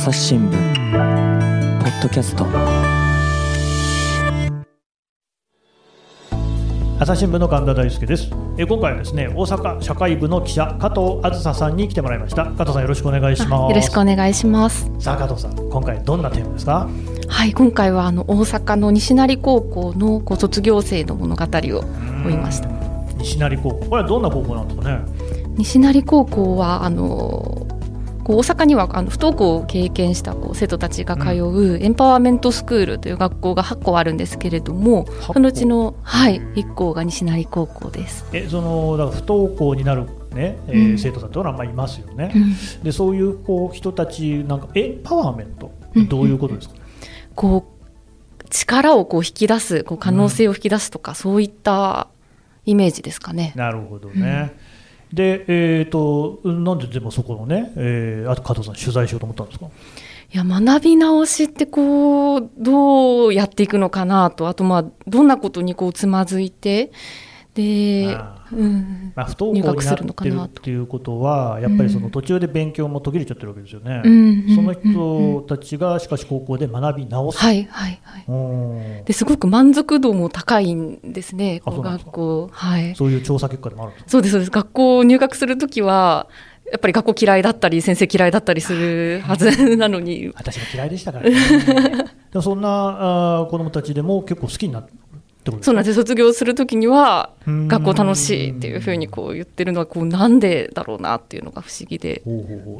朝日新聞ポッドキャスト。朝日新聞の神田大輔です。え今回はですね大阪社会部の記者加藤あずささんに来てもらいました。加藤さんよろしくお願いします。よろしくお願いします。さあ加藤さん今回どんなテーマですか？はい今回はあの大阪の西成高校のこう卒業生の物語を追いました。西成高校。これはどんな高校なんですかね？西成高校はあのこう大阪にはあの不登校を経験したこう生徒たちが通うエンパワーメントスクールという学校が8校あるんですけれども、そのうちの、はい、1校が西成高校です。えそのだから不登校になるね、えー、うん、生徒さんというのはまあいますよね、うん、でそういうこう人たちなんかエンパワーメントどういうことですか、うん、こう力をこう引き出すこう可能性を引き出すとか、そういったイメージですかね。なるほどね、で、えーと、なんででもそこのね、えー、あと加藤さん、取材しようと思ったんですか？いや学び直しってこうどうやっていくのかなと。あとまあどんなことにこうつまずいてで、うん、まあ、不登校になってるっていうことはやっぱりその途中で勉強も途切れちゃってるわけですよね、うん、その人たちがしかし高校で学び直す、はいはい。はい、ですごく満足度も高いんですね学校。はい。そういう調査結果でもあるそうですそうです。学校入学するときはやっぱり学校嫌いだったり先生嫌いだったりするはずなのに。私も嫌いでしたからね。でそんなあ子どもたちでも結構好きになってそうなんです卒業するときには学校楽しいっていうふうにこう言ってるのはこうなんでだろうなっていうのが不思議で。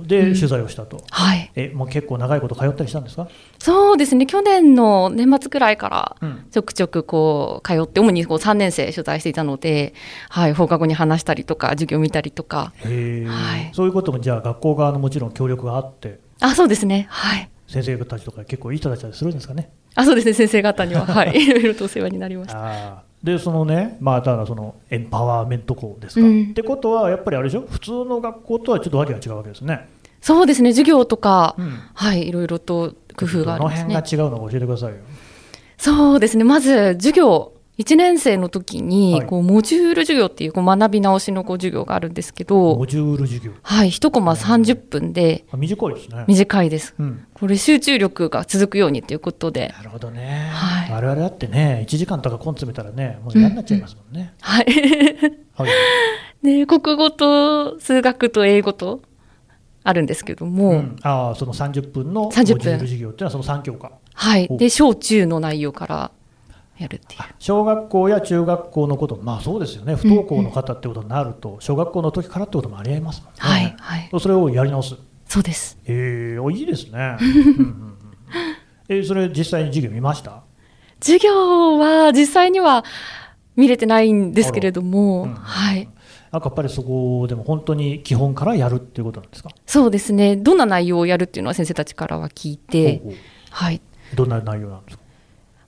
で、うん、取材をしたと、はい。えもう結構長いこと通ったりしたんですか？そうですね。去年の年末くらいからちょくちょくこう通って主にこう3年生取材していたので、はい、放課後に話したりとか授業見たりとか、はい、そういうこともじゃあ学校側のもちろん協力があって。あそうですね。はい。先生たちとか結構いい人たちするんですかね？あそうですね。先生方には。はい。いろいろとお世話になりました。でそのねまあただそのエンパワーメント校ですか、うん、ってことはやっぱりあれでしょ？普通の学校とはちょっとわけが違うわけですね。そうですね。授業とか、うん、はい。いろいろと工夫がありますね。どの辺が違うのか教えてくださいよ。そうですね。まず授業1年生の時にこうモジュール授業っていうこう学び直しのこう授業があるんですけどモジュール授業。はい1コマ30分で短いですね。短いです、うん、これ集中力が続くようにということで。なるほどね、はい、我々だってね1時間とかコン詰めたらねもう嫌になっちゃいますもんね、うんうん、はい。はい、で 国語と数学と英語とあるんですけども、うん、あその30分のモジュール授業っていうのはその3教科。はい。で小中の内容からやるっていう。小学校や中学校のことまあそうですよね。不登校の方ってことになると、うん。うん、小学校の時からってこともありえますもんね、はいはい、それをやり直す。そうです。えー、いいですね、うんえそれ実際に授業見ました？授業は実際には見れてないんですけれども、うん、はい。なんかやっぱりそこでも本当に基本からやるっていうことなんですか？そうですね。どんな内容をやるっていうのは先生たちからは聞いてはい。どんな内容なんですか？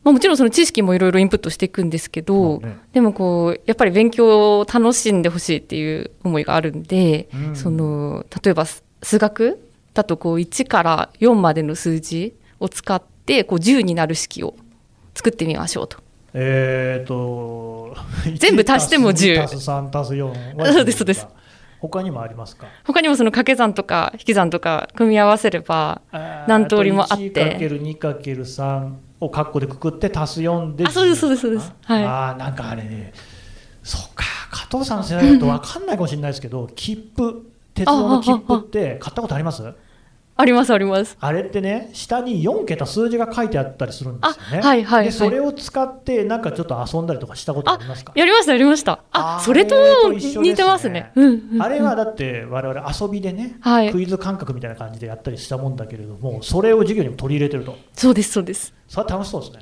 まあ、もちろんその知識もいろいろインプットしていくんですけど、ね、でもこうやっぱり勉強を楽しんでほしいっていう思いがあるんで、うん、その例えば数学？だとこう1から4までの数字を使ってこう10になる式を作ってみましょうと。えーと、全部足しても10。足す3足す4。そうですそうです。他にもありますか？他にもその掛け算とか引き算とか組み合わせれば何通りもあって。1×2×3 を括弧でくくって足す4であそうですそうですそうです。はい。あなんかあれね。そうか加藤さんの世代だと分かんないかもしれないですけど切符鉄道の切符って買ったことあります？ありますあります。あれってね下に4桁数字が書いてあったりするんですよね。はいはい、はい、でそれを使ってなんかちょっと遊んだりとかしたことありますか？やりましたやりました。あそれと似てますね、うんうん、あれはだって我々遊びでね、はい、クイズ感覚みたいな感じでやったりしたもんだけれどもそれを授業にも取り入れてると。そうですそうです。それは楽しそうですね。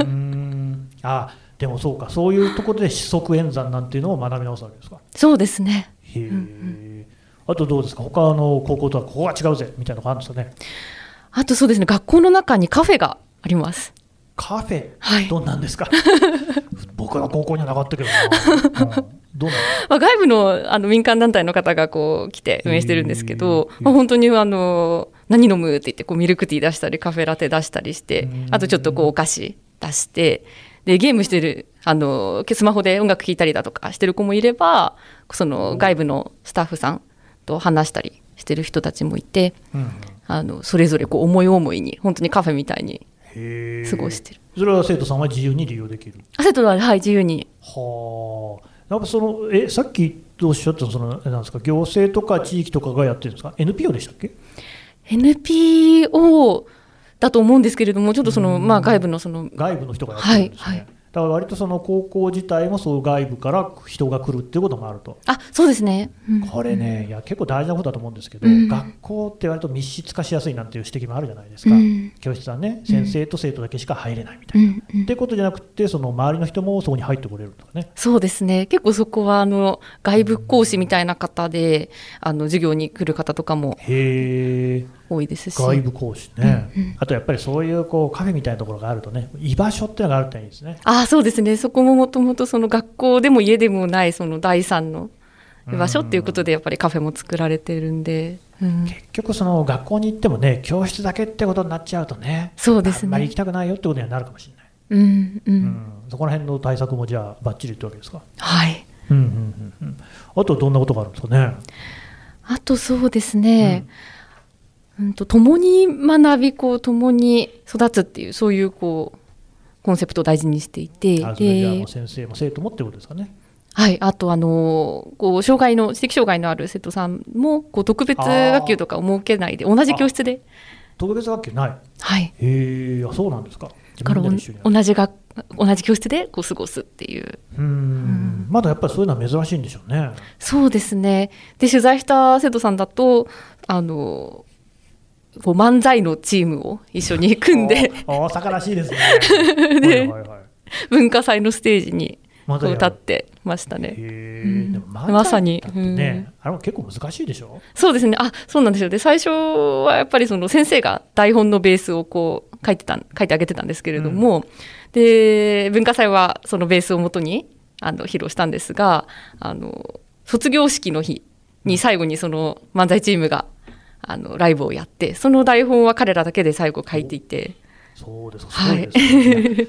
うん。あでもそうか。そういうところで四則演算なんていうのを学び直すわけですか？そうですね。へえ、うんうんあとどうですか？他の高校とはここは違うぜみたいなのがあるんですかね。あとそうですね。学校の中にカフェがあります。カフェ、はい、どんなんですか？僕の高校にはなかったけどな、うん、どうな まあ、外部のあの民間団体の方がこう来て運営してるんですけど、まあ、本当にあの何飲むって言ってこうミルクティー出したりカフェラテ出したりしてあとちょっとこうお菓子出してでゲームしてるあのスマホで音楽聴いたりだとかしてる子もいればその外部のスタッフさんと話したりしてる人たちもいて、うん、あのそれぞれこう思い思いに本当にカフェみたいに過ごしてる。それは生徒さんは自由に利用できる？生徒ははい自由に。はあ。やっぱそのえさっきおっしゃったそのなんですか行政とか地域とかがやってるんですか？NPO でしたっけ？NPO だと思うんですけれどもちょっとその、まあ、外部のその外部の人がやってるんですね、はいはいだから割とその高校自体もそう外部から人が来るっていうこともあると。あそうですね、うん、これね、いや結構大事なことだと思うんですけど、うん、学校って割と密室化しやすいなんていう指摘もあるじゃないですか、うん、教室はね、先生と生徒だけしか入れないみたいな。ってことじゃなくて、その周りの人もそこに入ってこれるとかね。そうですね、結構そこはあの外部講師みたいな方で、あの授業に来る方とかも。へー多いですし。外部講師ね、うんうん、あとやっぱりそういうこうカフェみたいなところがあるとね居場所っていうのがあるといいですね。あそうですね。そこももともとその学校でも家でもないその第三の居場所っていうことでやっぱりカフェも作られてるんで、うん、結局その学校に行ってもね教室だけってことになっちゃうとねそうですね。あんまり行きたくないよってことにはなるかもしれない、うんうん、うん、そこら辺の対策もじゃあばっちりってわけですか？はい、うんうんうんうん、あとどんなことがあるんですかね？あとそうですね、うんうんと共に学びこう共に育つっていうそういうこうコンセプトを大事にしていてで先生も生徒もってことですかね。はい、あとあのこう障害の知的障害のある生徒さんもこう特別学級とかを設けないで同じ教室で。特別学級ない。はい。へえそうなんですか。から同じが同じ教室でこう過ごすっていう。うん、まだやっぱりそういうのは珍しいんでしょうね。そうですね。で取材した生徒さんだとあのこう漫才のチームを一緒に組んで。大阪らしいですね。で、はいはいはい、文化祭のステージに歌ってましたね。うん、まさに、うん、あれも結構難しいでしょ？そうですね。あそうなんですよ。で最初はやっぱりその先生が台本のベースをこう書いてた書いてあげてたんですけれども、うん、で文化祭はそのベースをもとにあの披露したんですがあの卒業式の日に最後にその漫才チームがあのライブをやってその台本は彼らだけで最後書いていて。そうですすごい。ですね、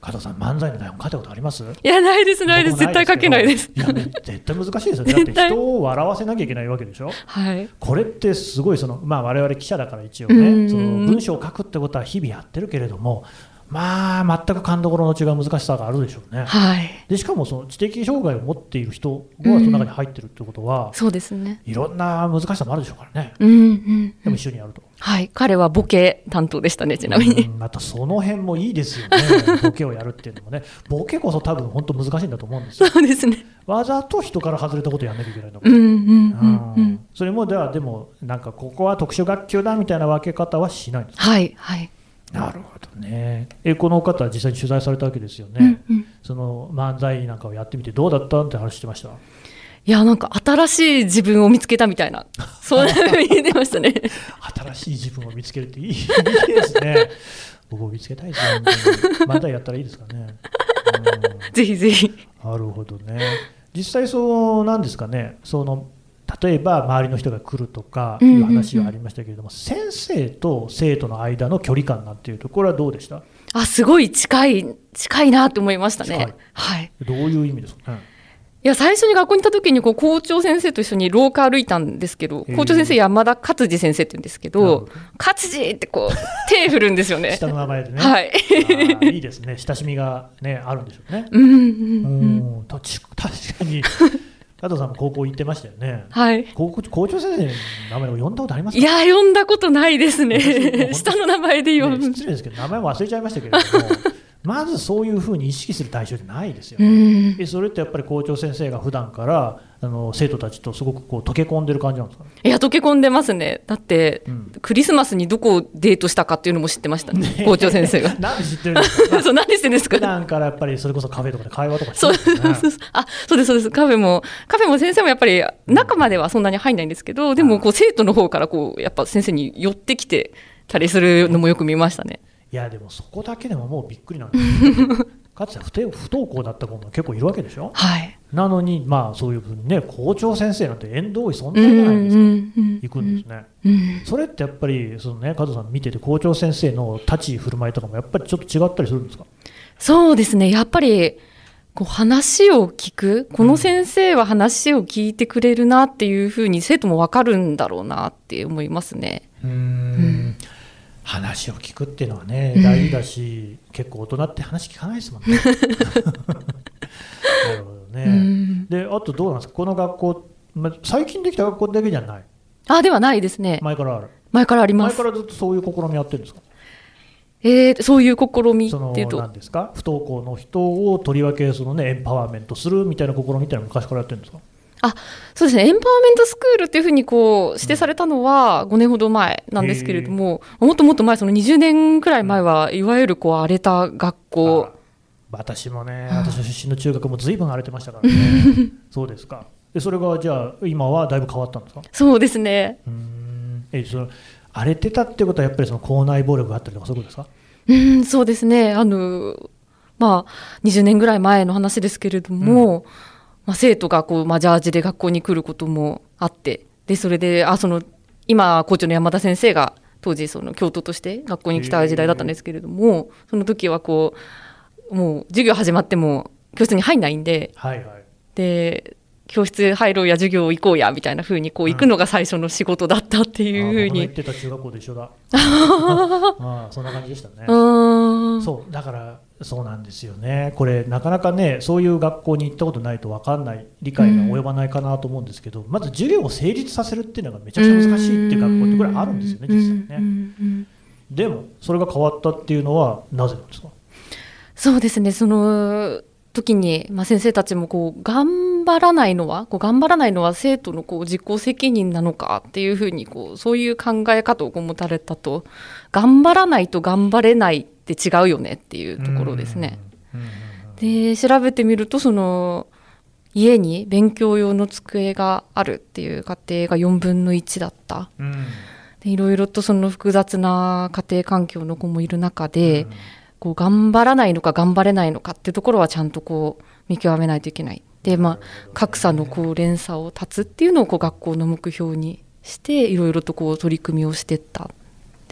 加藤さん漫才の台本書いたことあります？いやないですないです。絶対書けないです。いや絶対難しいですよ。ねだって人を笑わせなきゃいけないわけでしょ？はい。これってすごいそのまあ我々記者だから一応ねその文章を書くってことは日々やってるけれどもまあ全く勘どころの違う難しさがあるでしょうね。はい、でしかもその知的障害を持っている人がその中に入ってるってことは、うん、そうですね。いろんな難しさもあるでしょうからね。うんうんうん、でも一緒にやると。はい。彼はボケ担当でしたねちなみに。またその辺もいいですよね。ボケをやるっていうのもね。ボケこそ多分本当難しいんだと思うんですよ。そうですね。わざと人から外れたことをやらなきゃいけないのか、うんうんうん。うん、それもではでもなんかここは特殊学級だみたいな分け方はしないんですか？はいはいなるほどね。えこの方は実際に取材されたわけですよね、うんうん、その漫才なんかをやってみてどうだったって話してました？いやなんか新しい自分を見つけたみたいな。そういうふうに言ってましたね。新しい自分を見つけるっていいですね。僕も見つけたいですね。漫才やったらいいですかね、うん、ぜひぜひ。なるほどね。実際そうなんですかね。その例えば周りの人が来るとかいう話はありましたけれども、先生と生徒の間の距離感なんていうところはどうでした？あすごい近い近いなと思いましたね。はい、どういう意味ですか、ね、い。や最初に学校に行った時にこう校長先生と一緒に廊下歩いたんですけど校長先生山田勝次先生って言うんですけど勝次ってこう 手振るんですよね。下の名前でね。はい。いいですね。親しみがねあるんでしょうね。うんうんうん、確かに 加藤さんも高校行ってましたよね。はい。高校校長先生の名前を呼んだことありますいや呼んだことないですね。下の名前で呼ぶ、ね、失礼ですけど名前も忘れちゃいましたけれども。まずそういうふうに意識する対象じゃないですよね。でそれってやっぱり校長先生が普段からあの生徒たちとすごくこう溶け込んでる感じなんですか、ね、いや溶け込んでますね。だって、うん、クリスマスにどこをデートしたかっていうのも知ってましたね。ね校長先生が。なんで知ってるんですか？そうなんで知ってるんですか？普段からやっぱりそれこそカフェとかで会話とかしてるんです、ね、そうあそうですそうですカフェもカフェも先生もやっぱり中まではそんなに入んないんですけど、でもこう生徒の方からこうやっぱ先生に寄ってきてたりするのもよく見ましたね。いやでもそこだけでももうびっくりなんです かつて不登校だった子も結構いるわけでしょ、はい、なのにまあそういうふうにね校長先生なんて縁遠い存在じゃないですか、行くんですね、それってやっぱりそのね加藤さん見てて校長先生の立ち振る舞いとかもやっぱりちょっと違ったりするんですか？そうですね。やっぱりこう話を聞くこの先生は話を聞いてくれるなっていうふうに生徒も分かるんだろうなって思いますね。うんうん話を聞くっていうのはね大事だし、うん、結構大人って話聞かないですもんね。なるほどね、うん、であとどうなんですか？この学校、ま、最近できた学校だけじゃない？あではないですね。前からある。前からあります。前からずっとそういう試みやってるんですか？えー、そういう試みっていうと。何ですか？不登校の人をとりわけその、ね、エンパワーメントするみたいな試みっていうのは昔からやってるんですか？あそうですね。エンパワーメントスクールっていうふうにこう指定されたのは5年ほど前なんですけれども、もっともっと前その20年くらい前はいわゆるこう荒れた学校。私もね私の出身の中学もずいぶん荒れてましたからね。そうですか。でそれがじゃあ今はだいぶ変わったんですか？そうですね。うん。えその荒れてたってことはやっぱりその校内暴力があったりとかそういうことですか？うんそうですね。あのまあ20年ぐらい前の話ですけれども、うんまあ、生徒がこう、まあ、ジャージで学校に来ることもあってでそれであその今校長の山田先生が当時その教頭として学校に来た時代だったんですけれどもその時はこうもう授業始まっても教室に入んないんで、はいはい、で教室入ろうや授業行こうやみたいなふうにこう行くのが最初の仕事だったっていうふうに、うん、ってた中学校で一緒だ。あそんな感じでしたね。そうだからそうなんですよね。これなかなかねそういう学校に行ったことないと分かんない理解が及ばないかなと思うんですけど、うん、まず授業を成立させるっていうのがめちゃくちゃ難しいっていう学校ってこれあるんですよね実際ね。でもそれが変わったっていうのはなぜなんですか？そうですね。その時に、まあ、先生たちもこう頑張らないのはこう頑張らないのは生徒のこう実行責任なのかっていうふうにこうそういう考え方を持たれたと頑張らないと頑張れないって違うよねっていうところですね。で調べてみるとその家に勉強用の机があるっていう家庭が4分の1だった。でいろいろとその複雑な家庭環境の子もいる中で、こう頑張らないのか頑張れないのかってところはちゃんとこう見極めないといけない。でまあ格差のこう連鎖を断つっていうのをこう学校の目標にしていろいろとこう取り組みをしてった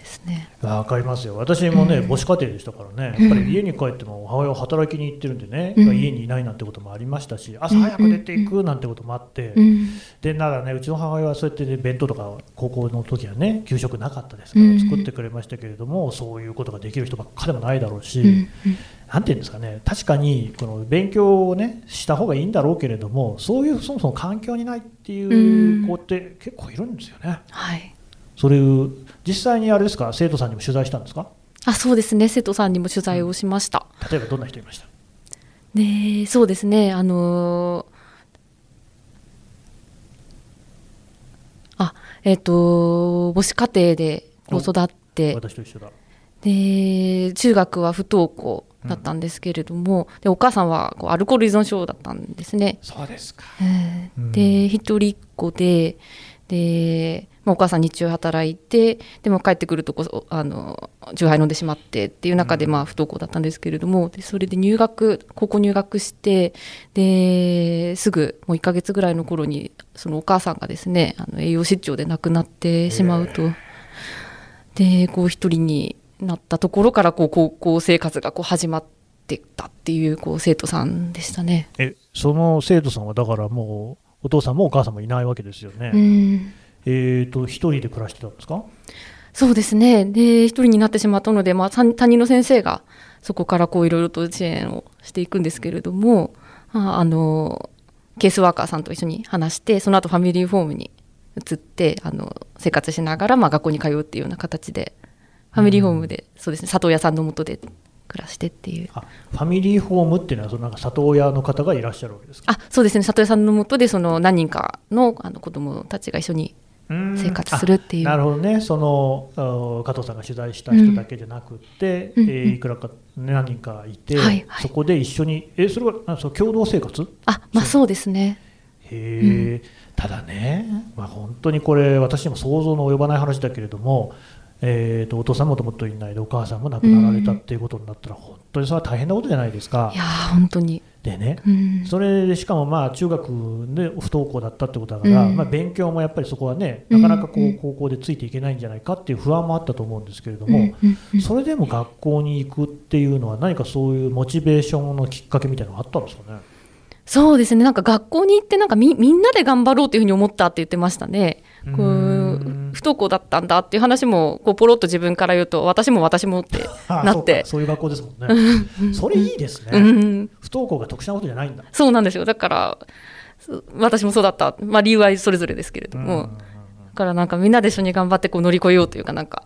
ですね。わかりますよ。私もね、母子家庭でしたからね、やっぱり家に帰っても母親は働きに行ってるんでね、うん、家にいないなんてこともありましたし、朝早く出ていくなんてこともあって、うん、でならね、うちの母親はそうやって、ね、弁当とか高校の時はね、給食なかったですから作ってくれましたけれども、そういうことができる人ばっかでもないだろうし。なんていうんですかね、確かにこの勉強をねした方がいいんだろうけれども、そういうそもそも環境にないっていう子って結構いるんですよね。はい。それを実際にあれですか？生徒さんにも取材したんですか？あそうですね。生徒さんにも取材をしました、例えばどんな人いました？でそうですね。あのあえっ、ー、と母子家庭で子育って私と一緒だ。で中学は不登校だったんですけれども、うん、でお母さんはこうアルコール依存症だったんですね。そうですか、えー、で一人っ子ででまあ、お母さん日中働いてでも帰ってくるとこあの酎ハイ飲んでしまってっていう中で、まあ、不登校だったんですけれどもでそれで入学高校入学してですぐもう1ヶ月ぐらいの頃にそのお母さんがですねあの栄養失調で亡くなってしまうと。でこう一人になったところからこう高校生活がこう始まってたっていうこう生徒さんでしたねえその生徒さんはだからもうお父さんもお母さんもいないわけですよね。うんえーと、一人で暮らしてたんですか？そうですね。で一人になってしまったので、まあ、担任の先生がそこからこういろいろと支援をしていくんですけれどもああのケースワーカーさんと一緒に話してその後ファミリーホームに移ってあの生活しながら、まあ、学校に通うっていうような形でファミリーホームで、うん、そうですね。里親さんのもとで暮らしてっていう。ファミリーホームっていうのはそのなんか里親の方がいらっしゃるわけですか？あそうですね。里親さんのもとでその何人かのあの子どもたちが一緒に生活するっていう。なるほどね。その加藤さんが取材した人だけじゃなくて、うん、えー、いくらか、ね、何人かいて、はいはい、そこで一緒にえそれはそ共同生活？あまあそう。ですね。へえ、うん、ただね、まあ、本当にこれ私にも想像の及ばない話だけれどもえーと、お父さんもともといないでお母さんも亡くなられたっていうことになったら、うん、本当にそれは大変なことじゃないですか。いや本当にでね、うん、それでしかもまあ中学で不登校だったってことだから、うん、まあ、勉強もやっぱりそこはねなかなかこう高校でついていけないんじゃないかっていう不安もあったと思うんですけれども、それでも学校に行くっていうのは何かそういうモチベーションのきっかけみたいなのがあったんですかね？そうですね。なんか学校に行ってなんかみみんなで頑張ろうというふうに思ったって言ってましたね。こう不登校だったんだっていう話もこうポロッと自分から言うと私も私もって なって。そういう学校ですもんね。それいいですね、うん、不登校が特殊なことじゃないんだ。そうなんですよ。だから私もそうだった、まあ、理由はそれぞれですけれども、だからなんかみんなで一緒に頑張ってこう乗り越えようというかなんか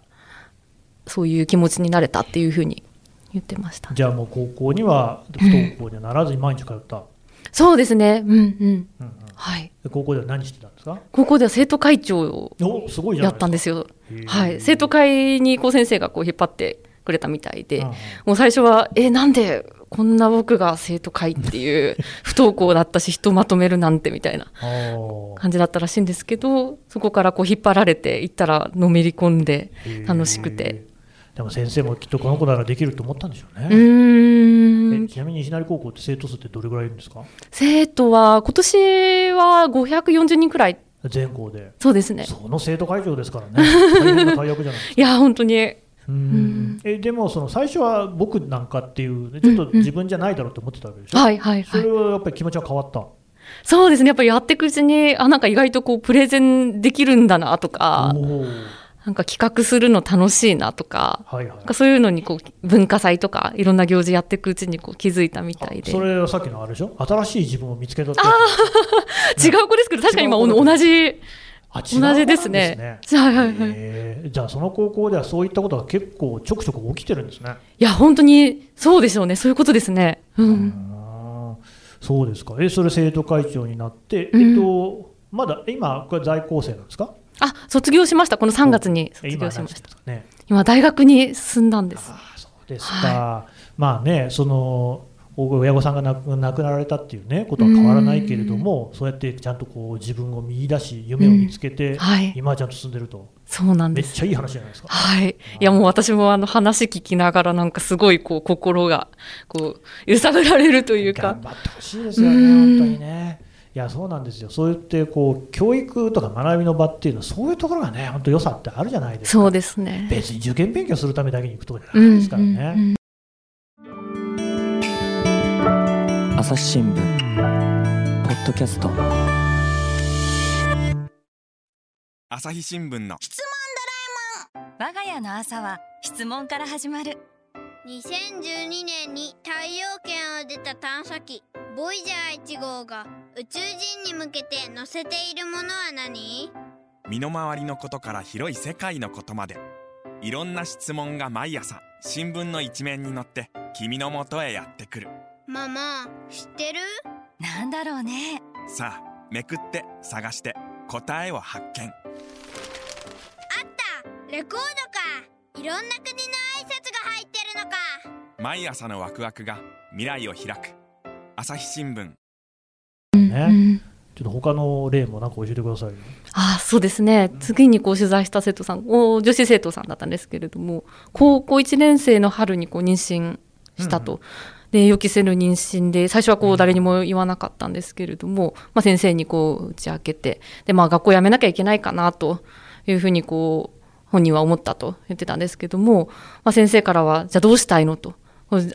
そういう気持ちになれたっていうふうに言ってました。じゃあもう高校には不登校にはならずに毎日通った、そうですね。うんうん、うんうん、はい。高校では何してたんですか？高校では生徒会長をやったんですよ。はい。生徒会にこう先生がこう引っ張ってくれたみたいで、もう最初はえなんでこんな僕が生徒会っていう 不登校だったし人まとめるなんてみたいな感じだったらしいんですけどそこからこう引っ張られていったらのめり込んで楽しくて。でも先生もきっとこの子ならできると思ったんでしょうね。うんちなみに西成高校って生徒数ってどれぐらいいるんですか？生徒は今年は540人くらい。全校で。そうですね。その生徒会長ですからね。大変な大役じゃない いや本当に。うん。えでもその最初は僕なんかっていうちょっと自分じゃないだろうと思ってたわけでしょ、うんうん、はいはい、はい、それはやっぱり気持ちは変わった？そうですね。やっぱりやっていくうちにあなんか意外とこうプレゼンできるんだなとかなんか企画するの楽しいなとか、はいはい、そういうのにこう文化祭とかいろんな行事やっていくうちにこう気づいたみたいでそれはさっきのあれでしょ？新しい自分を見つけたってあ、違う子ですけど確かに今同じ同じですね。ねはいはいはい。じゃあその高校ではそういったことが結構ちょくちょく起きてるんですね。いや本当にそうでしょうね。そういうことですね。うん。そうですか。えそれ生徒会長になって、えっと、まだ今これ在校生なんですか？あ卒業しました。この3月に卒業しました。今,、ね、今大学に進んだんです。あそうですか、はい、まあねその親御さんが亡くなられたっていうねことは変わらないけれどもそうやってちゃんとこう自分を見出し夢を見つけて、はい、今はちゃんと進んでると。そうなんです。めっちゃいい話じゃないですか。はい。いやもう私もあの話聞きながらなんかすごいこう心がこう揺さぶられるというか。頑張ってほしいですよね本当にねいやそうなんですよ。そうやってこう教育とか学びの場っていうのはそういうところがね本当良さってあるじゃないですか。そうですね。別に受験勉強するためだけに行くところじゃないですからね、うんうんうん、朝日新聞ポッドキャスト。朝日新聞の。質問ドラえもん。我が家の朝は質問から始まる。2012年に太陽圏を出た探査機ボイジャー1号が宇宙人に向けて載せているものは何？身の回りのことから広い世界のことまで。いろんな質問が毎朝新聞の一面に載って君のもとへやってくる。ママ知ってる？なんだろうね。さあめくって探して答えを発見。あった！レコードか！いろんな国の挨拶が入ってるのか！毎朝のワクワクが未来を開く朝日新聞。ね、ちょっと他の例もなんか教えてくださいあそうですね。次にこう取材した生徒さんお女子生徒さんだったんですけれども高校1年生の春にこう妊娠したと。うんで予期せぬ妊娠で最初はこう誰にも言わなかったんですけれども、まあ、先生にこう打ち明けてで、まあ、学校辞めなきゃいけないかなというふうにこう本人は思ったと言ってたんですけども、まあ、先生からはじゃあどうしたいのと。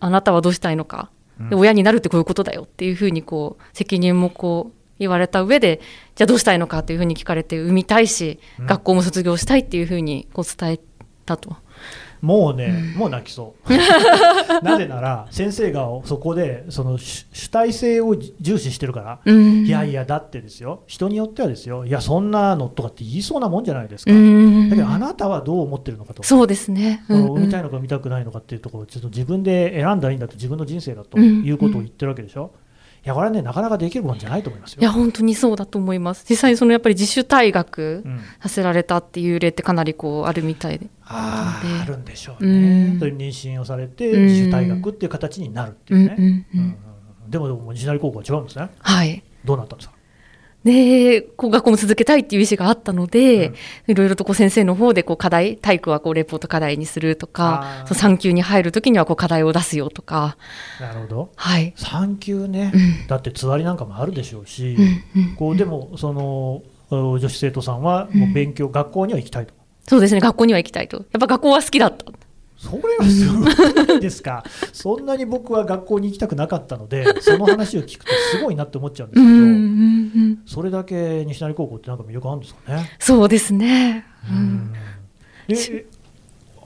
あなたはどうしたいのか。で親になるってこういうことだよっていうふうにこう責任もこう言われた上でじゃあどうしたいのかというふうに聞かれて産みたいし、学校も卒業したいっていうふうにこう伝えたと。もうね、うん、もう泣きそう。なぜなら先生がそこでその主体性を重視してるから、うん、いやいやだってですよ。人によってはですよ。いやそんなのとかって言いそうなもんじゃないですか、うん、だけどあなたはどう思ってるのかと。そうですね、うん、産みたいのか産みたくないのかっていうところをちょっと自分で選んだらいいんだと自分の人生だということを言ってるわけでしょ、いやこれはねなかなかできるもんじゃないと思いますよ。いや本当にそうだと思います。実際にそのやっぱり自主退学させられたっていう例ってかなりこうあるみたいで。ああるんでしょうね。そういう妊娠をされて自主退学っていう形になるっていうね。でもでも西成高校は違うんですね。はい。どうなったんですか？で、こう学校も続けたいっていう意思があったので、うん、いろいろとこう先生の方でこう課題、体育はこうレポート課題にするとか、そ産休に入るときにはこう課題を出すよとか。なるほど。はい。産休ね、うん、だってつわりなんかもあるでしょうし、こうでもその女子生徒さんはもう勉強、学校には行きたいと。そうですね、学校には行きたいと。やっぱ学校は好きだった。それはすごいですか、そんなに僕は学校に行きたくなかったので、その話を聞くと、すごいなって思っちゃうんですけど、それだけ西成高校ってなんか魅力あるんですかね。そうですね、うん、え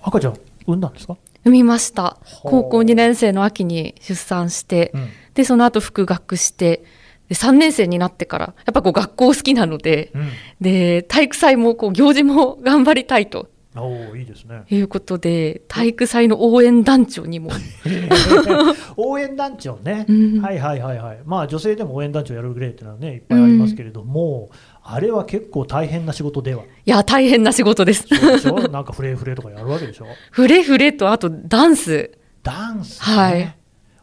赤ちゃん、産んだんですか？産みました、高校2年生の秋に出産して、うん、でその後復学して、で3年生になってから、やっぱこう学校好きなので、うん、で体育祭もこう行事も頑張りたいと。おいいですね。いうことで体育祭の応援団長にも。応援団長ね、うん、はいはいはいはい。まあ女性でも応援団長やるグレーっていうのはねいっぱいありますけれども、うん、あれは結構大変な仕事では。いや大変な仕事です。そうでしょ？なんかフレフレとかやるわけでしょ？フレフレとあとダンス。ダンス、ね、はい。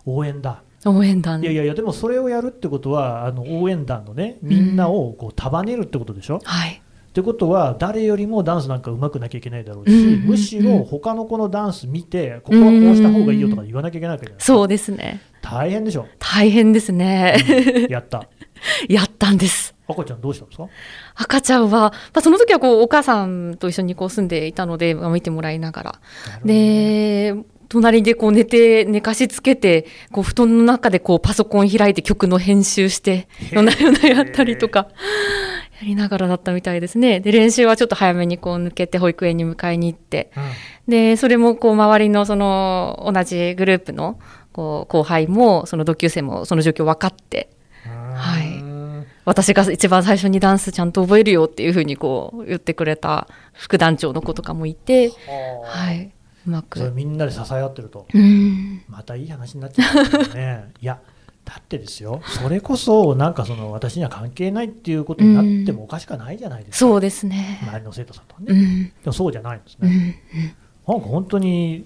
応援だ。応援団。いやいやいやでもそれをやるってことはあの応援団のねみんなをこう束ねるってことでしょ、うん、はいってことは誰よりもダンスなんか上手くなきゃいけないだろうし、うんうんうん、むしろ他の子のダンス見てここはこうした方がいいよとか言わなきゃいけないわけじゃないですか、そうですね。大変でしょ？大変ですね、うん、やった。やったんです。赤ちゃんどうしたんですか？赤ちゃんは、まあ、その時はこうお母さんと一緒にこう住んでいたので、まあ、見てもらいながら、ね、で隣でこう寝て寝かしつけてこう布団の中でこうパソコン開いて曲の編集して夜な夜なやったりとかやりながらだったみたいですね。で、練習はちょっと早めにこう抜けて保育園に迎えに行って、うん、で、それもこう周りのその同じグループのこう後輩もその同級生もその状況分かって、はい。私が一番最初にダンスちゃんと覚えるよっていうふうにこう言ってくれた副団長の子とかもいて、はい。うまく。みんなで支え合ってると。うん、またいい話になっちゃうんですね。いや、だってですよ、それこそなんかその私には関係ないっていうことになってもおかしくないじゃないですか、うん、そうですね周りの生徒さんとはね、うん、でもそうじゃないんですね、うん、なんか本当に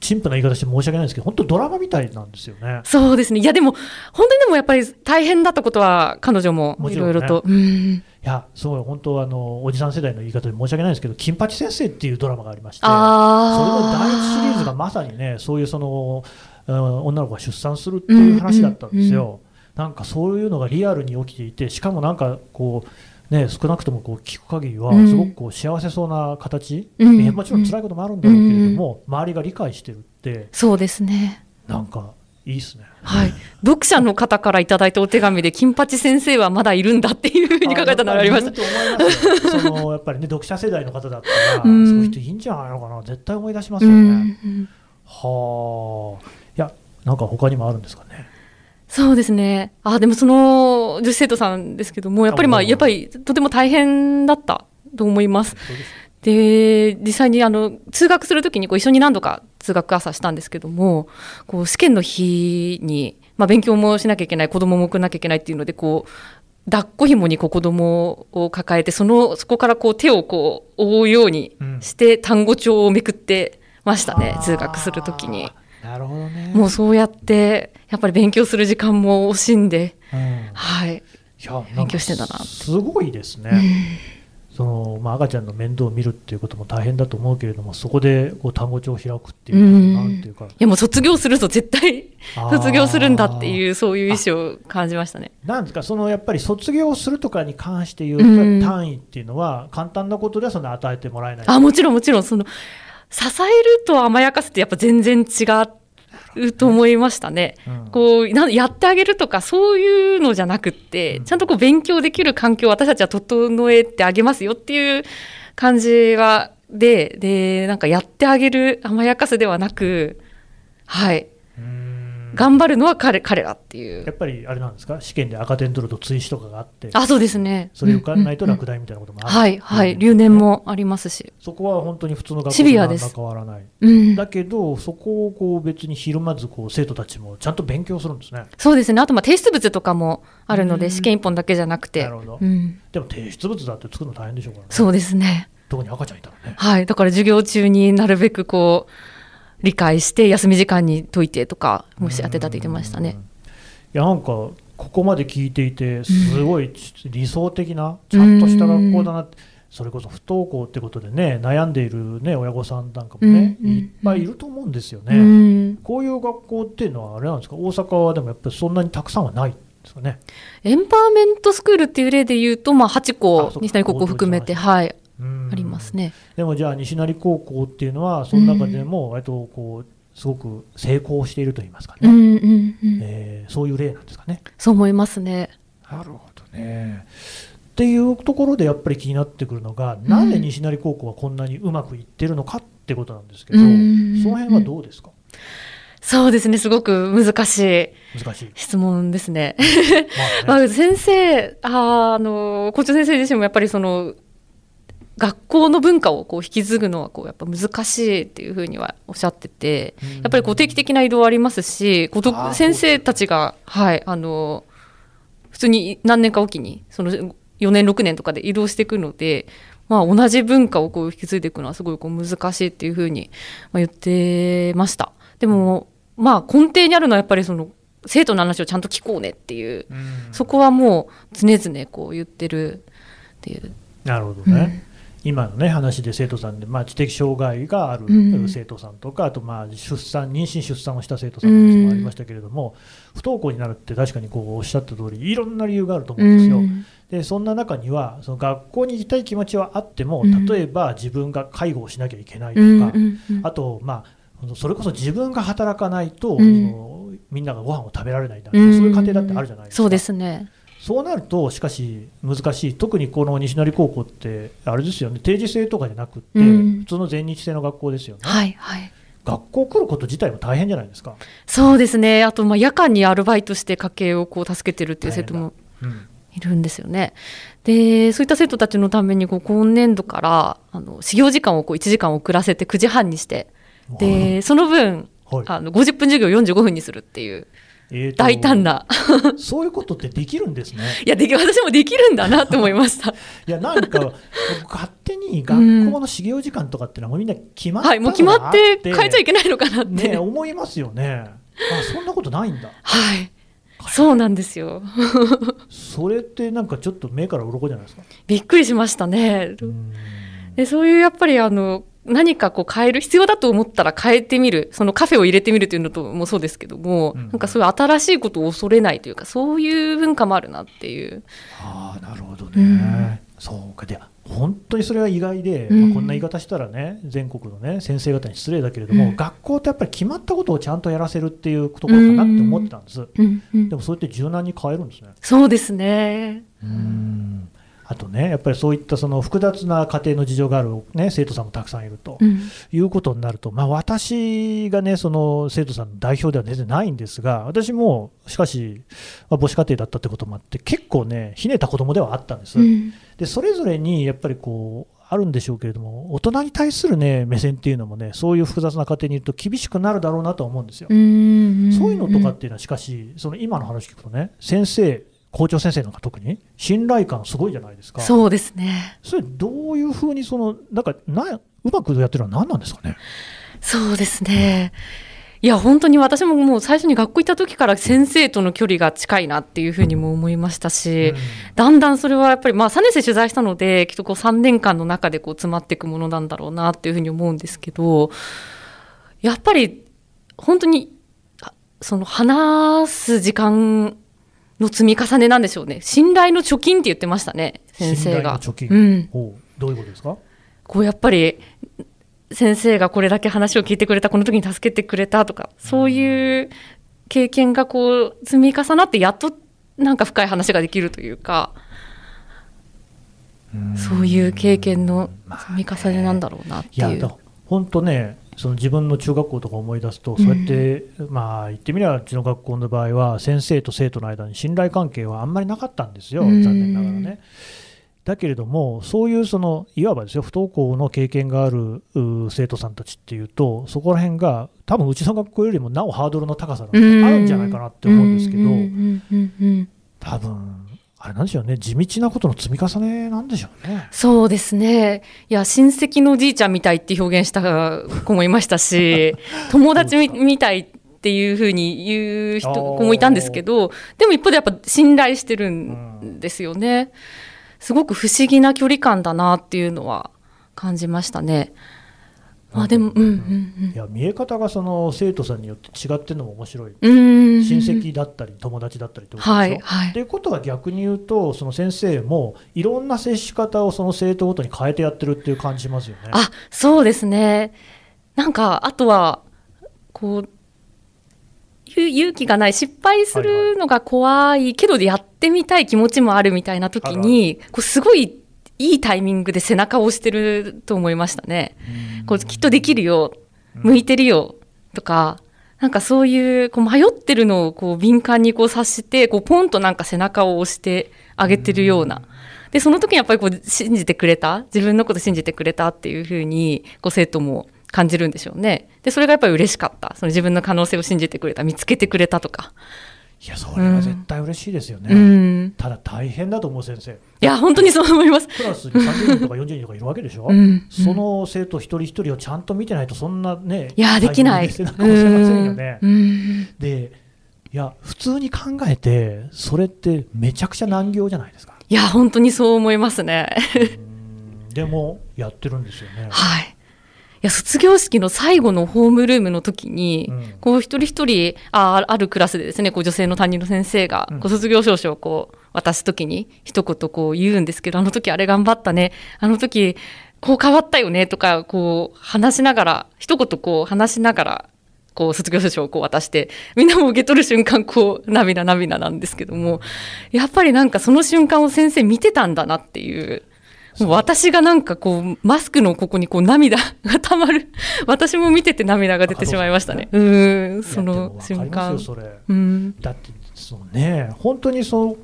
陳腐な言い方して申し訳ないんですけど、本当ドラマみたいなんですよね。そうですね。いやでも本当にでもやっぱり大変だったことは彼女もいろいろと。いや、すごい本当あのおじさん世代の言い方で申し訳ないんですけど、金八先生っていうドラマがありまして、それの第一シリーズがまさにね、そういうその女の子が出産するっていう話だったんですよ。なんかそういうのがリアルに起きていて、しかもなんかこう、ね、少なくともこう聞く限りは、すごくこう幸せそうな形、うん、もちろん辛いこともあるんだろうけれども、周りが理解してるって、そうですね。なんかいいですね。はい。読者の方からいただいたお手紙で、金八先生はまだいるんだっていうふうに書かれたのがありました。と思いますそのやっぱりね 読者世代の方だったら、そういう人いいんじゃないのかな、絶対思い出しますよね。はあ。いやなんか他にもあるんですかね。そうですね。あ、でもその女子生徒さんですけども、やっぱりまあ、やっぱりとても大変だったと思います。で、実際にあの、通学するときにこう一緒に何度か通学朝したんですけども、こう試験の日に、まあ勉強もしなきゃいけない、子供も送らなきゃいけないっていうので、こう、抱っこ紐にこう子供を抱えて、その、そこからこう手をこう覆うようにして、単語帳をめくってましたね、通学するときに。なるほどね。もうそうやってやっぱり勉強する時間も惜しんで、うん、はい。勉強してたなすごいですね。うんそのまあ、赤ちゃんの面倒を見るっていうことも大変だと思うけれどもそこでこう単語帳を開くっていううなんていうか。いやもう卒業すると絶対卒業するんだっていうそういう意思を感じましたね。なんですかそのやっぱり卒業するとかに関して言うと単位っていうのは簡単なことではその与えてもらえない。あもちろんもちろん。その支えると甘やかすってやっぱ全然違うと思いましたね。うん、こうなやってあげるとかそういうのじゃなくって、うん、ちゃんとこう勉強できる環境を私たちは整えてあげますよっていう感じはででなんかやってあげる甘やかすではなくはい頑張るのは彼彼らっていう。やっぱりあれなんですか？試験で赤点取ると追試とかがあってあそうですね。それ受かんないと落第みたいなこともある、うんうん、はいはい。留年もありますし。そこは本当に普通の学校と変わらない、うん、だけどそこをこう別にひるまずこう生徒たちもちゃんと勉強するんですね。そうですね。あとまあ提出物とかもあるので、試験一本だけじゃなくて。なるほど、でも提出物だって作るの大変でしょうからね。そうですね。特に赤ちゃんいたらね。はい。だから授業中になるべくこう理解して休み時間に解いてとかもし当てたって言ってましたね。いやなんかここまで聞いていてすごい理想的なちゃんとした学校だなって。それこそ不登校ってことでね悩んでいる、ね、親御さんなんかもね、いっぱいいると思うんですよね、こういう学校っていうのはあれなんですか？大阪はでもやっぱりそんなにたくさんはないですかね？エンパワーメントスクールっていう例でいうと、まあ、8校西成高校含めて。はいありますね。でもじゃあ西成高校っていうのはその中でも割とこうすごく成功していると言いますかね、うんうんうん。えー、そういう例なんですかね。そう思いますね。なるほどね。っていうところでやっぱり気になってくるのが、なぜ西成高校はこんなにうまくいってるのかってことなんですけど、その辺はどうですか、そうですね、すごく難しい質問ですね。まあ、ね、先生、ああの校長先生自身もやっぱりその学校の文化をこう引き継ぐのはこうやっぱ難しいっていうふうにはおっしゃってて、やっぱりこう定期的な移動ありますし、先生たちがはいあの普通に何年かおきにその4年6年とかで移動していくので、まあ、同じ文化をこう引き継いでいくのはすごいこう難しいっていうふうに言ってました。でも、まあ、根底にあるのはやっぱりその生徒の話をちゃんと聞こうねっていう、うん、そこはもう常々こう言ってるっていう。なるほどね。うん今のね話で生徒さんで、まあ、知的障害がある生徒さんとか、うん、あとまあ出産妊娠出産をした生徒さんの話もありましたけれども、うん、不登校になるって確かにこうおっしゃった通りいろんな理由があると思うんですよ。うん、でそんな中にはその学校に行きたい気持ちはあっても例えば自分が介護をしなきゃいけないとか、あとまあそれこそ自分が働かないと、みんながご飯を食べられないそういう家庭だってあるじゃないですか。そうですねそうなると、しかし難しい、特にこの西成高校って、あれですよね、定時制とかじゃなくて、うん、普通の全日制の学校ですよね。はいはい。学校来ること自体も大変じゃないですか。そうですね、あとまあ夜間にアルバイトして家計をこう助けてるっていう生徒もいるんですよね。で、そういった生徒たちのためにこう今年度からあの始業時間をこう1時間遅らせて9時半にして、でその分、はい、あの50分授業45分にするっていう。えー、大胆な。そういうことってできるんですね。いやでき私もできるんだなって思いました。いやなんか勝手に学校の始業時間とかってのはもうみんな決まって、はいもう決まって変えちゃいけないのかなって、ね、思いますよね。あそんなことないんだ。はい。そうなんですよ。それってなんかちょっと目から鱗じゃないですか。びっくりしましたね。でそういうやっぱりあの何かこう変える必要だと思ったら変えてみる。そのカフェを入れてみるというのともそうですけども、うん、なんかそういう新しいことを恐れないというかそういう文化もあるなっていう。あなるほどね、うん、そうか。で本当にそれは意外で、うん、まあ、こんな言い方したらね全国の、ね、先生方に失礼だけれども、学校ってやっぱり決まったことをちゃんとやらせるっていうところかなって思ってたんです、でもそうやって柔軟に変えるんですね。そうですね。うんあとね、やっぱりそういったその複雑な家庭の事情がある、ね、生徒さんもたくさんいると、うん、いうことになると、まあ、私がね、その生徒さんの代表では全然ないんですが、私もしかし、まあ、母子家庭だったってこともあって、結構ね、ひねた子供ではあったんです。うん、でそれぞれにやっぱりこうあるんでしょうけれども、大人に対する、ね、目線っていうのもね、そういう複雑な家庭にいると厳しくなるだろうなと思うんですよ。そういうのとかっていうのは、しかし、その今の話聞くとね、先生、校長先生なんか特に信頼感すごいじゃないですか。そうですね。それどういうふうにそのなんかなうまくやってるのは何なんですかね？そうですね。いや本当に私ももう最初に学校行った時から先生との距離が近いなっていうふうにも思いましたし、うん、だんだんそれはやっぱりまあ3年生取材したのできっとこう3年間の中でこう詰まっていくものなんだろうなっていうふうに思うんですけどやっぱり本当にその話す時間の積み重ねなんでしょうね信頼の貯金って言ってましたね先生が。貯金、うん、どういうことですか？こうやっぱり先生がこれだけ話を聞いてくれたこの時に助けてくれたとかそういう経験がこう積み重なってやっとなんか深い話ができるというか。そういう経験の積み重ねなんだろうなっていう。まあ、本当ねその自分の中学校とか思い出すと、そうやって、うん、まあ言ってみれば、うちの学校の場合は、先生と生徒の間に信頼関係はあんまりなかったんですよ、残念ながらね。だけれども、そういうそのいわばですよ不登校の経験がある生徒さんたちっていうと、そこら辺が、多分うちの学校よりもなおハードルの高さがあるんじゃないかなって思うんですけど、多分あれなんでしょうね、地道なことの積み重ねなんでしょうね。そうですね。いや、親戚のおじいちゃんみたいって表現した子もいましたし、友達みたいっていうふうに言う人もいたんですけどでも一方でやっぱ信頼してるんですよね。すごく不思議な距離感だなっていうのは感じましたね。まあでも、うんうんうん、いや見え方がその生徒さんによって違ってるのも面白い、親戚だったり友達だったりってことでしょ？はいはい、っていうことは逆に言うとその先生もいろんな接し方をその生徒ごとに変えてやってるっていう感じしますよね。あそうですね。なんかあとはこう勇気がない失敗するのが怖いけどやってみたい気持ちもあるみたいな時にこうすごいいいタイミングで背中を押してると思いましたね。こうきっとできるよ向いてるよとかなんかそういうこう迷ってるのをこう敏感にこう察してこうポンとなんか背中を押してあげてるような。でその時にやっぱりこう信じてくれた自分のこと信じてくれたっていうふうにこう生徒も感じるんでしょうね。でそれがやっぱり嬉しかったその自分の可能性を信じてくれた見つけてくれたとかいやそれは絶対嬉しいですよね、うん、ただ大変だと思う先生。いや本当にそう思います。クラスに30人とか40人とかいるわけでしょ、うん、その生徒一人一人をちゃんと見てないとそんなねいやできない。かもしれませんよね、うん、でいや普通に考えてそれってめちゃくちゃ難行じゃないですか。いや本当にそう思いますね。でもやってるんですよね。はいや卒業式の最後のホームルームの時に、うん、こう一人一人ああるクラスでですねこう女性の担任の先生が、こう卒業証書をこう渡す時に一言こう言うんですけどあの時あれ頑張ったねあの時こう変わったよねとかこう話しながら一言こう話しながらこう卒業証書をこう渡してみんなも受け取る瞬間こう涙涙なんですけどもやっぱりなんかその瞬間を先生見てたんだなっていう。もう私がなんかこうマスクのここにこう涙 がたまる。私も見てて涙が出てしまいましたね。うん。その瞬間。そうん、だってそうね。本当にそう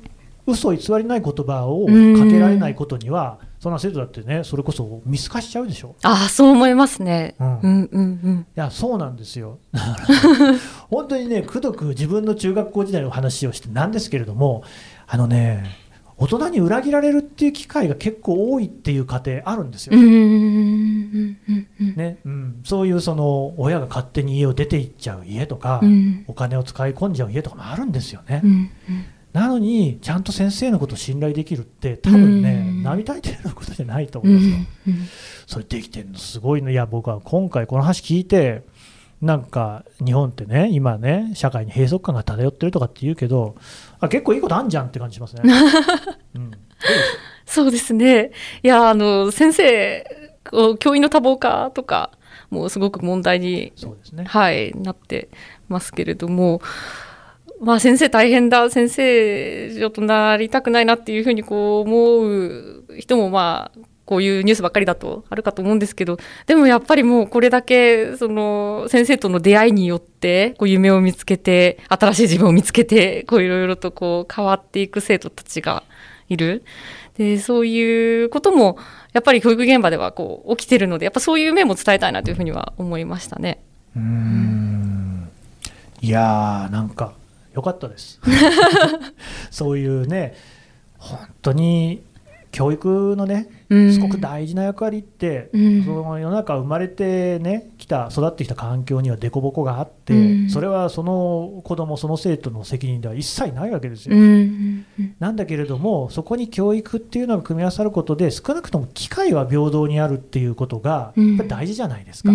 嘘偽りない言葉をかけられないことには、そんな生徒だってねそれこそ見透かしちゃうでしょ。ああそう思いますね、うん、うんうんうん。いやそうなんですよ。本当にねくどく自分の中学校時代の話をしてなんですけれどもあのね大人に裏切られるっていう機会が結構多いっていう家庭あるんですよ。ねうん、そういうその親が勝手に家を出て行っちゃう家とか、うん、お金を使い込ん。じゃう家とかもあるん。ですよね。うん。うん、なのにちゃん。と先生のことを信頼できるって多分ね、並大抵のことじゃないと思いますよ。それできてるのすごいのいや僕は今回この話聞いてなんか日本ってね今ね社会に閉塞感が漂ってるとかって言うけどあ結構いいことあんじゃんって感じしますね。うん、そうですねいやあの先生教員の多忙化とかもうすごく問題に、ね、はい、なってますけれども。まあ、先生大変だ先生ちょっとなりたくないなっていうふうにこう思う人もまあこういうニュースばっかりだとあるかと思うんですけどでもやっぱりもうこれだけその先生との出会いによってこう夢を見つけて新しい自分を見つけてこういろいろとこう変わっていく生徒たちがいる。でそういうこともやっぱり教育現場ではこう起きてるのでやっぱそういう面も伝えたいなというふうには思いましたね。うん。いやーなんか良かったです。そういうね本当に教育のね、すごく大事な役割って、うん、その世の中生まれてね来た育ってきた環境には凸凹があって、うん、それはその子供その生徒の責任では一切ないわけですよ。うん、なんだけれどもそこに教育っていうのが組み合わさることで少なくとも機会は平等にあるっていうことがやっぱり大事じゃないですか。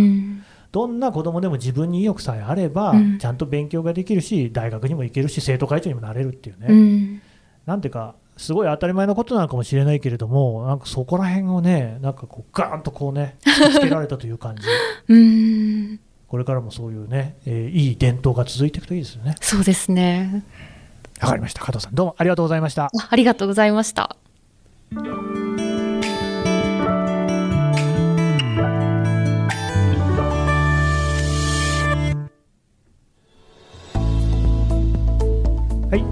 どんな子供でも自分に意欲さえあれば、ちゃんと勉強ができるし大学にも行けるし生徒会長にもなれるっていうね。なんていうかすごい当たり前のことなのかもしれないけれどもなんかそこら辺をねなんかこうガーンとこうねつけられたという感じ。うん。これからもそういうね、えー、いい伝統が続いていくといいですよね。そうですね。わかりました。加藤さんどうもありがとうございました。ありがとうございました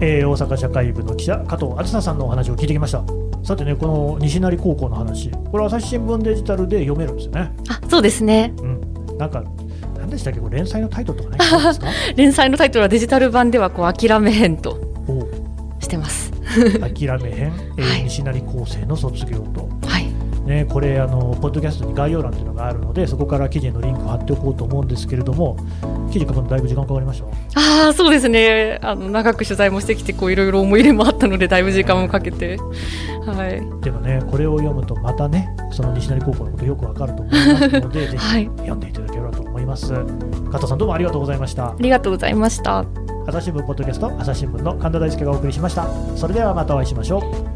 えー、大阪社会部の記者加藤梓さんのお話を聞いてきました。さてねこの西成高校の話これ朝日新聞デジタルで読めるんですよね。あそうですね。うん。なんか何でしたっけこれ連載のタイトルとかないですか？連載のタイトルはデジタル版ではこう諦めへんとしてます。諦めへん、えー、はい、西成高生の卒業と。はいね、これあの、ポッドキャストに概要欄というのがあるので、そこから記事のリンクを貼っておこうと思うんですけれども、記事書くのだいぶ時間かかりました？あそうですねあの、長く取材もしてきて、いろいろ思い入れもあったので、だいぶ時間もかけて、はい、でもね、これを読むと、またね、その西成高校のことよくわかると思いますので、ぜひ読んでいただければと思います。加藤さんどうもありがとうございました。ありがとうございました。朝日新聞ポッドキャスト朝日新聞の神田大輔がお送りしました。それではまたお会いしましょう。